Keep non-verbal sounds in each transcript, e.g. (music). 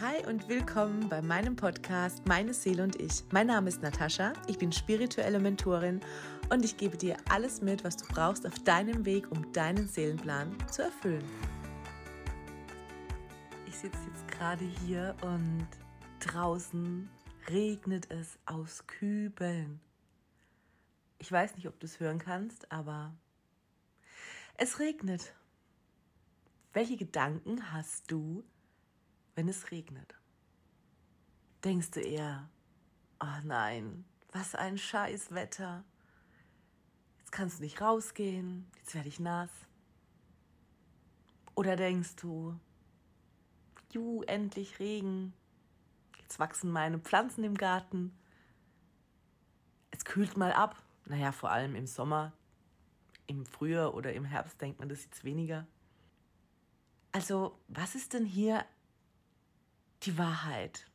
Hi und willkommen bei meinem Podcast Meine Seele und ich. Mein Name ist Natascha, ich bin spirituelle Mentorin und ich gebe dir alles mit, was du brauchst auf deinem Weg, um deinen Seelenplan zu erfüllen. Ich sitze jetzt gerade hier und draußen regnet es aus Kübeln. Ich weiß nicht, ob du es hören kannst, aber es regnet. Welche Gedanken hast du, wenn es regnet? Denkst du eher, oh nein, was ein scheiß Wetter. Jetzt kannst du nicht rausgehen, jetzt werde ich nass. Oder denkst du, ju, endlich Regen, jetzt wachsen meine Pflanzen im Garten, es kühlt mal ab. Naja, vor allem im Sommer, im Frühjahr oder im Herbst denkt man das jetzt weniger. Also, was ist denn hier die Wahrheit.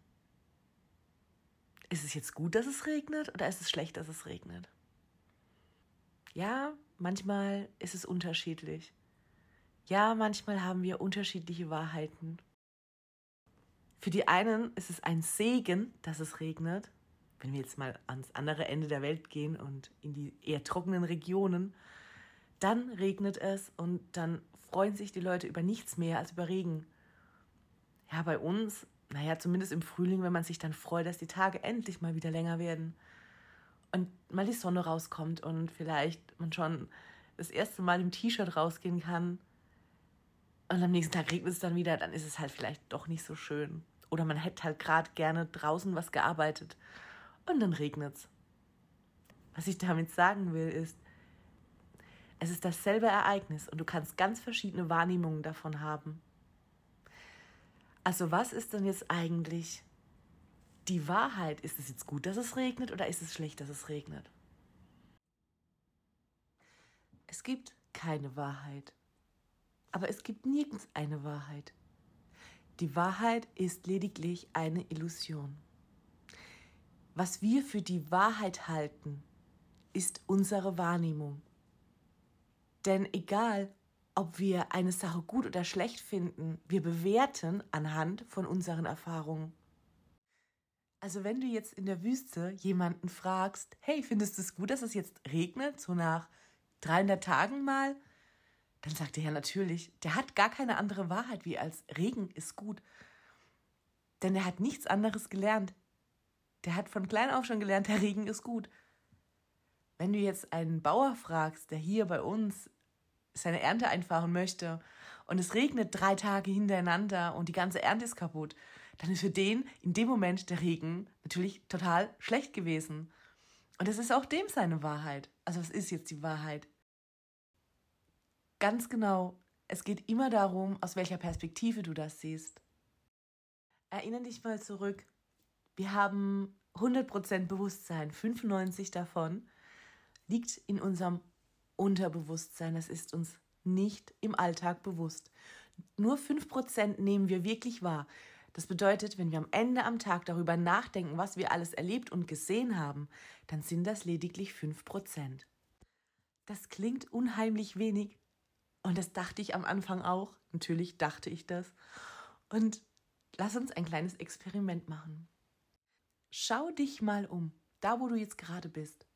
Ist es jetzt gut, dass es regnet oder ist es schlecht, dass es regnet? Ja, manchmal ist es unterschiedlich. Ja, manchmal haben wir unterschiedliche Wahrheiten. Für die einen ist es ein Segen, dass es regnet. Wenn wir jetzt mal ans andere Ende der Welt gehen und in die eher trockenen Regionen, dann regnet es und dann freuen sich die Leute über nichts mehr als über Regen. Ja, bei uns naja, zumindest im Frühling, wenn man sich dann freut, dass die Tage endlich mal wieder länger werden und mal die Sonne rauskommt und vielleicht man schon das erste Mal im T-Shirt rausgehen kann und am nächsten Tag regnet es dann wieder, dann ist es halt vielleicht doch nicht so schön. Oder man hätte halt gerade gerne draußen was gearbeitet und dann regnet es. Was ich damit sagen will, ist, es ist dasselbe Ereignis und du kannst ganz verschiedene Wahrnehmungen davon haben. Also was ist denn jetzt eigentlich die Wahrheit? Ist es jetzt gut, dass es regnet oder ist es schlecht, dass es regnet? Es gibt keine Wahrheit. Aber es gibt nirgends eine Wahrheit. Die Wahrheit ist lediglich eine Illusion. Was wir für die Wahrheit halten, ist unsere Wahrnehmung. Denn egal, ob wir eine Sache gut oder schlecht finden, wir bewerten anhand von unseren Erfahrungen. Also wenn du jetzt in der Wüste jemanden fragst, hey, findest du es gut, dass es jetzt regnet, so nach 300 Tagen mal, dann sagt er ja natürlich, der hat gar keine andere Wahrheit wie als Regen ist gut. Denn er hat nichts anderes gelernt. Der hat von klein auf schon gelernt, der Regen ist gut. Wenn du jetzt einen Bauer fragst, der hier bei uns seine Ernte einfahren möchte und es regnet drei Tage hintereinander und die ganze Ernte ist kaputt, dann ist für den in dem Moment der Regen natürlich total schlecht gewesen. Und es ist auch dem seine Wahrheit. Also was ist jetzt die Wahrheit? Ganz genau, es geht immer darum, aus welcher Perspektive du das siehst. Erinnere dich mal zurück. Wir haben 100% Bewusstsein, 95 davon liegt in unserem Unterbewusstsein, das ist uns nicht im Alltag bewusst. Nur 5% nehmen wir wirklich wahr. Das bedeutet, wenn wir am Ende am Tag darüber nachdenken, was wir alles erlebt und gesehen haben, dann sind das lediglich 5%. Das klingt unheimlich wenig. Und das dachte ich am Anfang auch. Natürlich dachte ich das. Und lass uns ein kleines Experiment machen. Schau dich mal um, da wo du jetzt gerade bist.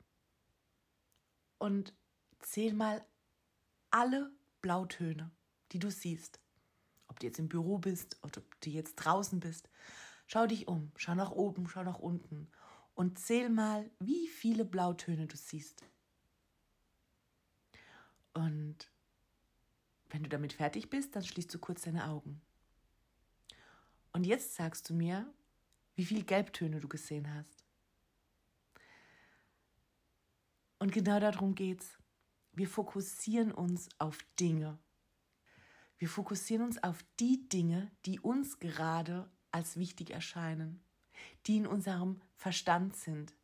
Und zähl mal alle Blautöne, die du siehst. Ob du jetzt im Büro bist oder ob du jetzt draußen bist. Schau dich um, schau nach oben, schau nach unten und zähl mal, wie viele Blautöne du siehst. Und wenn du damit fertig bist, dann schließt du kurz deine Augen. Und jetzt sagst du mir, wie viele Gelbtöne du gesehen hast. Und genau darum geht's. Wir fokussieren uns auf Dinge. Wir fokussieren uns auf die Dinge, die uns gerade als wichtig erscheinen, die in unserem Verstand sind.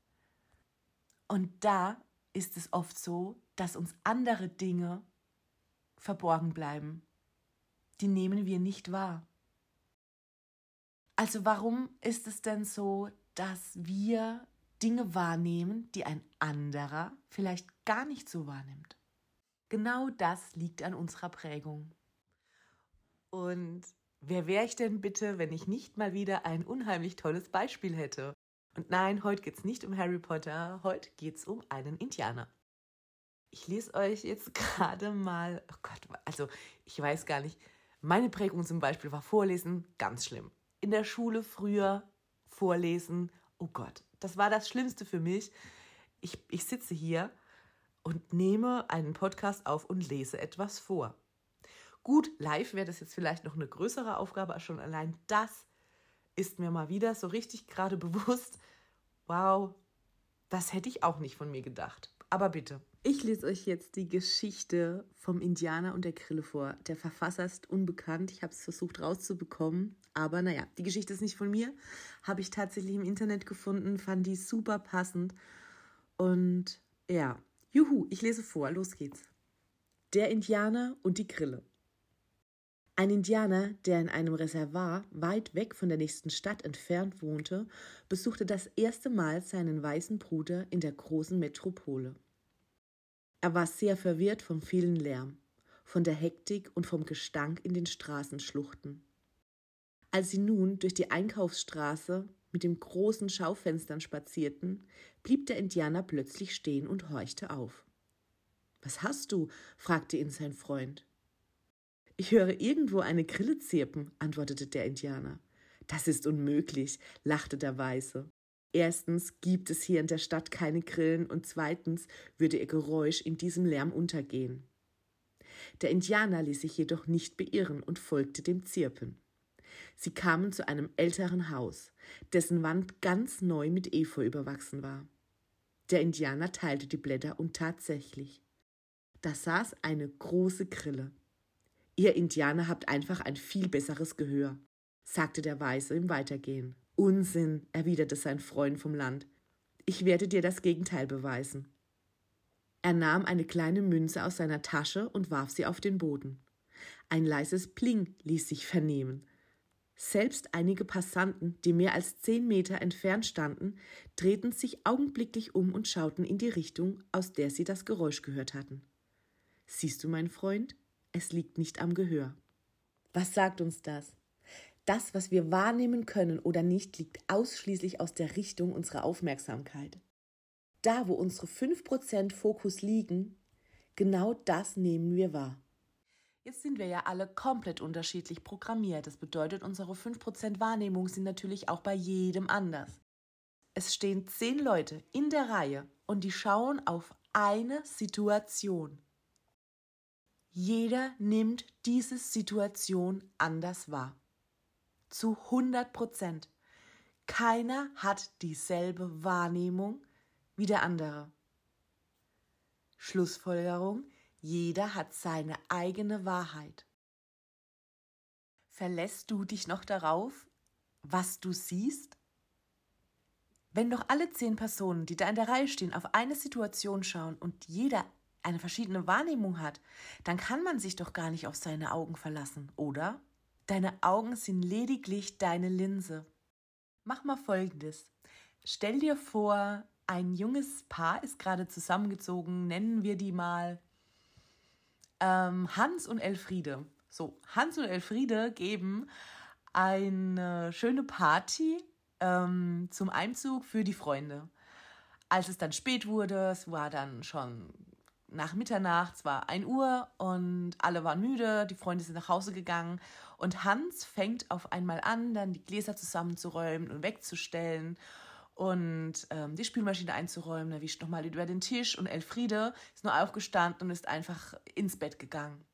Und da ist es oft so, dass uns andere Dinge verborgen bleiben. Die nehmen wir nicht wahr. Also warum ist es denn so, dass wir Dinge wahrnehmen, die ein anderer vielleicht gar nicht so wahrnimmt? Genau das liegt an unserer Prägung. Und Wer wäre ich denn bitte, wenn ich nicht mal wieder ein unheimlich tolles Beispiel hätte? Und nein, heute geht es nicht um Harry Potter, heute geht es um einen Indianer. Ich lese euch jetzt (laughs) gerade mal, oh Gott, also ich weiß gar nicht, meine Prägung zum Beispiel war Vorlesen ganz schlimm. In der Schule früher Vorlesen, oh Gott, das war das Schlimmste für mich. Ich, ich sitze hier und nehme einen Podcast auf und lese etwas vor. Gut, live wäre das jetzt vielleicht noch eine größere Aufgabe, aber schon allein das ist mir mal wieder so richtig gerade (laughs) bewusst, wow, das hätte ich auch nicht von mir gedacht. Aber bitte. Ich lese euch jetzt die Geschichte vom Indianer und der Grille vor. Der Verfasser ist unbekannt. Ich habe es versucht rauszubekommen. Aber naja, die Geschichte ist nicht von mir. Habe ich tatsächlich im Internet gefunden, fand die super passend. Und ja, juhu, ich lese vor. Los geht's. Der Indianer und die Grille. Ein Indianer, der in einem Reservat weit weg von der nächsten Stadt entfernt wohnte, besuchte das erste Mal seinen weißen Bruder in der großen Metropole. Er war sehr verwirrt vom vielen Lärm, von der Hektik und vom Gestank in den Straßenschluchten. Als sie nun durch die Einkaufsstraße mit den großen Schaufenstern spazierten, blieb der Indianer plötzlich stehen und horchte auf. Was hast du? fragte ihn sein Freund. Ich höre irgendwo eine Grille zirpen, antwortete der Indianer. Das ist unmöglich, lachte der Weiße. Erstens gibt es hier in der Stadt keine Grillen und zweitens würde ihr Geräusch in diesem Lärm untergehen. Der Indianer ließ sich jedoch nicht beirren und folgte dem Zirpen. Sie kamen zu einem älteren Haus, dessen Wand ganz neu mit Efeu überwachsen war. Der Indianer teilte die Blätter und tatsächlich. Da saß eine große Grille. Ihr Indianer habt einfach ein viel besseres Gehör, sagte der Weiße im Weitergehen. Unsinn, erwiderte sein Freund vom Land. Ich werde dir das Gegenteil beweisen. Er nahm eine kleine Münze aus seiner Tasche und warf sie auf den Boden. Ein leises Pling ließ sich vernehmen. Selbst einige Passanten, die mehr als zehn Meter entfernt standen, drehten sich augenblicklich um und schauten in die Richtung, aus der sie das Geräusch gehört hatten. Siehst du, mein Freund, es liegt nicht am Gehör. Was sagt uns das? Das, was wir wahrnehmen können oder nicht, liegt ausschließlich aus der Richtung unserer Aufmerksamkeit. Da, wo unsere 5% Fokus liegen, genau das nehmen wir wahr. Jetzt sind wir ja alle komplett unterschiedlich programmiert. Das bedeutet, unsere 5% Wahrnehmung sind natürlich auch bei jedem anders. Es stehen zehn Leute in der Reihe und die schauen auf eine Situation. Jeder nimmt diese Situation anders wahr zu 100 Prozent. Keiner hat dieselbe Wahrnehmung wie der andere. Schlussfolgerung, jeder hat seine eigene Wahrheit. Verlässt du dich noch darauf, was du siehst? Wenn doch alle zehn Personen, die da in der Reihe stehen, auf eine Situation schauen und jeder eine verschiedene Wahrnehmung hat, dann kann man sich doch gar nicht auf seine Augen verlassen, oder? Deine Augen sind lediglich deine Linse. Mach mal folgendes. Stell dir vor, ein junges Paar ist gerade zusammengezogen, nennen wir die mal ähm, Hans und Elfriede. So, Hans und Elfriede geben eine schöne Party ähm, zum Einzug für die Freunde. Als es dann spät wurde, es war dann schon nach Mitternacht, es war 1 Uhr und alle waren müde, die Freunde sind nach Hause gegangen und Hans fängt auf einmal an, dann die Gläser zusammenzuräumen und wegzustellen und ähm, die Spülmaschine einzuräumen. Er wischt nochmal über den Tisch und Elfriede ist nur aufgestanden und ist einfach ins Bett gegangen.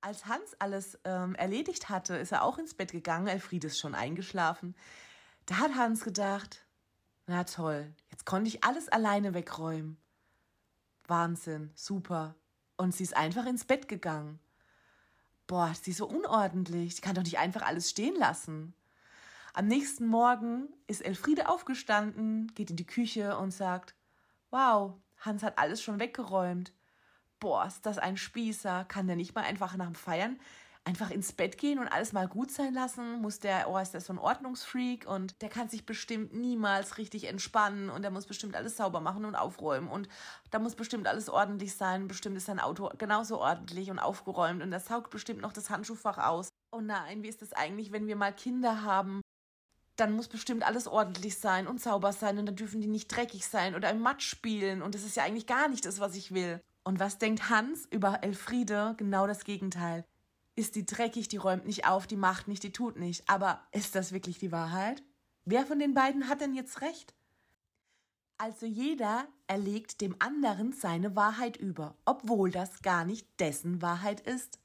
Als Hans alles ähm, erledigt hatte, ist er auch ins Bett gegangen. Elfriede ist schon eingeschlafen. Da hat Hans gedacht, na toll, jetzt konnte ich alles alleine wegräumen. Wahnsinn, super. Und sie ist einfach ins Bett gegangen. Boah, sie ist so unordentlich. Sie kann doch nicht einfach alles stehen lassen. Am nächsten Morgen ist Elfriede aufgestanden, geht in die Küche und sagt: Wow, Hans hat alles schon weggeräumt. Boah, ist das ein Spießer. Kann der nicht mal einfach nach dem Feiern einfach ins Bett gehen und alles mal gut sein lassen, muss der, oh, ist der so ein Ordnungsfreak und der kann sich bestimmt niemals richtig entspannen und der muss bestimmt alles sauber machen und aufräumen und da muss bestimmt alles ordentlich sein, bestimmt ist sein Auto genauso ordentlich und aufgeräumt und er saugt bestimmt noch das Handschuhfach aus. oh nein, wie ist das eigentlich, wenn wir mal Kinder haben? Dann muss bestimmt alles ordentlich sein und sauber sein und dann dürfen die nicht dreckig sein oder im Matsch spielen und das ist ja eigentlich gar nicht das, was ich will. Und was denkt Hans über Elfriede? Genau das Gegenteil. Ist die dreckig, die räumt nicht auf, die macht nicht, die tut nicht. Aber ist das wirklich die Wahrheit? Wer von den beiden hat denn jetzt recht? Also jeder erlegt dem anderen seine Wahrheit über, obwohl das gar nicht dessen Wahrheit ist.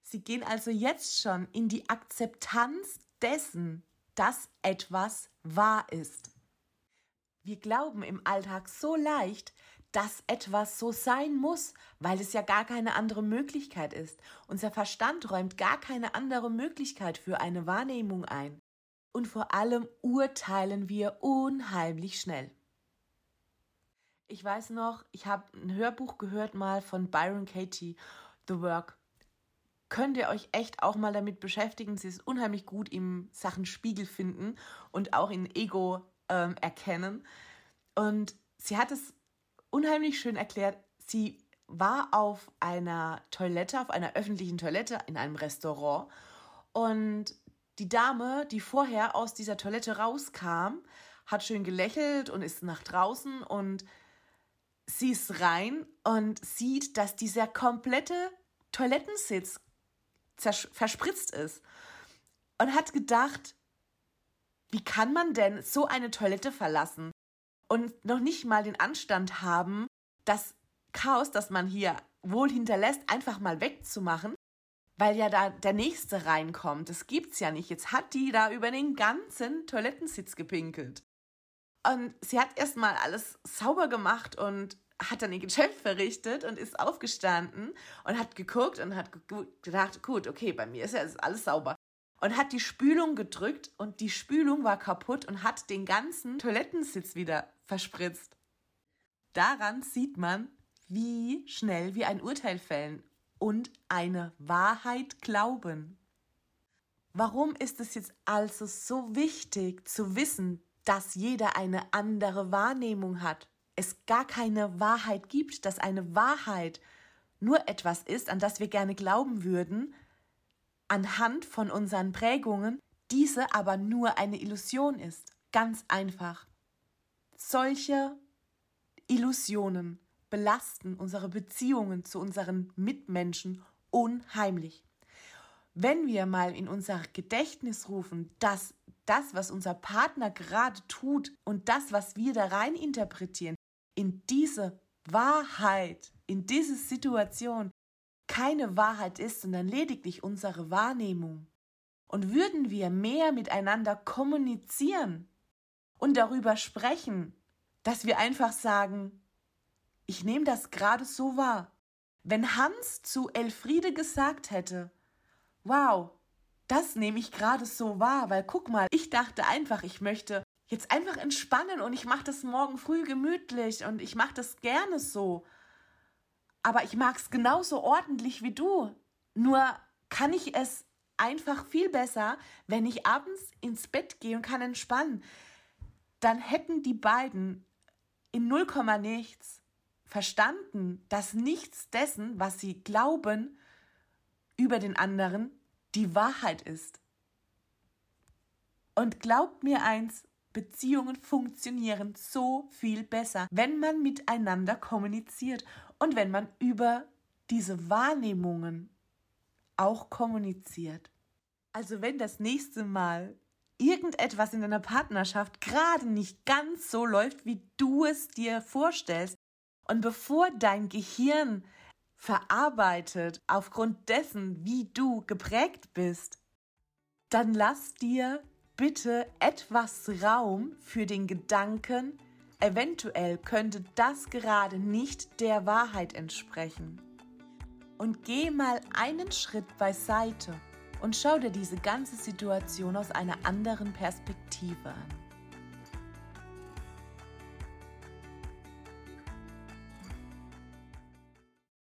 Sie gehen also jetzt schon in die Akzeptanz dessen, dass etwas wahr ist. Wir glauben im Alltag so leicht, dass etwas so sein muss, weil es ja gar keine andere Möglichkeit ist. Unser Verstand räumt gar keine andere Möglichkeit für eine Wahrnehmung ein. Und vor allem urteilen wir unheimlich schnell. Ich weiß noch, ich habe ein Hörbuch gehört mal von Byron Katie, The Work. Könnt ihr euch echt auch mal damit beschäftigen. Sie ist unheimlich gut im Sachen Spiegel finden und auch in Ego ähm, erkennen. Und sie hat es unheimlich schön erklärt. Sie war auf einer Toilette, auf einer öffentlichen Toilette in einem Restaurant und die Dame, die vorher aus dieser Toilette rauskam, hat schön gelächelt und ist nach draußen und sie ist rein und sieht, dass dieser komplette Toilettensitz verspritzt ist und hat gedacht, wie kann man denn so eine Toilette verlassen? und noch nicht mal den Anstand haben, das Chaos, das man hier wohl hinterlässt, einfach mal wegzumachen, weil ja da der nächste reinkommt. Das gibt's ja nicht. Jetzt hat die da über den ganzen Toilettensitz gepinkelt. Und sie hat erstmal alles sauber gemacht und hat dann ihr Geschäft verrichtet und ist aufgestanden und hat geguckt und hat gedacht, gut, okay, bei mir ist ja alles sauber und hat die Spülung gedrückt und die Spülung war kaputt und hat den ganzen Toilettensitz wieder verspritzt. Daran sieht man, wie schnell wir ein Urteil fällen und eine Wahrheit glauben. Warum ist es jetzt also so wichtig zu wissen, dass jeder eine andere Wahrnehmung hat? Es gar keine Wahrheit gibt, dass eine Wahrheit nur etwas ist, an das wir gerne glauben würden, anhand von unseren Prägungen, diese aber nur eine Illusion ist. Ganz einfach. Solche Illusionen belasten unsere Beziehungen zu unseren Mitmenschen unheimlich. Wenn wir mal in unser Gedächtnis rufen, dass das, was unser Partner gerade tut und das, was wir da rein interpretieren, in diese Wahrheit, in diese Situation keine Wahrheit ist, sondern lediglich unsere Wahrnehmung. Und würden wir mehr miteinander kommunizieren und darüber sprechen, dass wir einfach sagen, ich nehme das gerade so wahr. Wenn Hans zu Elfriede gesagt hätte, wow, das nehme ich gerade so wahr, weil guck mal, ich dachte einfach, ich möchte jetzt einfach entspannen und ich mache das morgen früh gemütlich und ich mache das gerne so aber ich mag es genauso ordentlich wie du. Nur kann ich es einfach viel besser, wenn ich abends ins Bett gehe und kann entspannen. Dann hätten die beiden in 0, nichts verstanden, dass nichts dessen, was sie glauben über den anderen, die Wahrheit ist. Und glaubt mir eins, Beziehungen funktionieren so viel besser, wenn man miteinander kommuniziert und wenn man über diese Wahrnehmungen auch kommuniziert. Also wenn das nächste Mal irgendetwas in deiner Partnerschaft gerade nicht ganz so läuft, wie du es dir vorstellst, und bevor dein Gehirn verarbeitet aufgrund dessen, wie du geprägt bist, dann lass dir bitte etwas Raum für den Gedanken, eventuell könnte das gerade nicht der Wahrheit entsprechen. Und geh mal einen Schritt beiseite und schau dir diese ganze Situation aus einer anderen Perspektive an.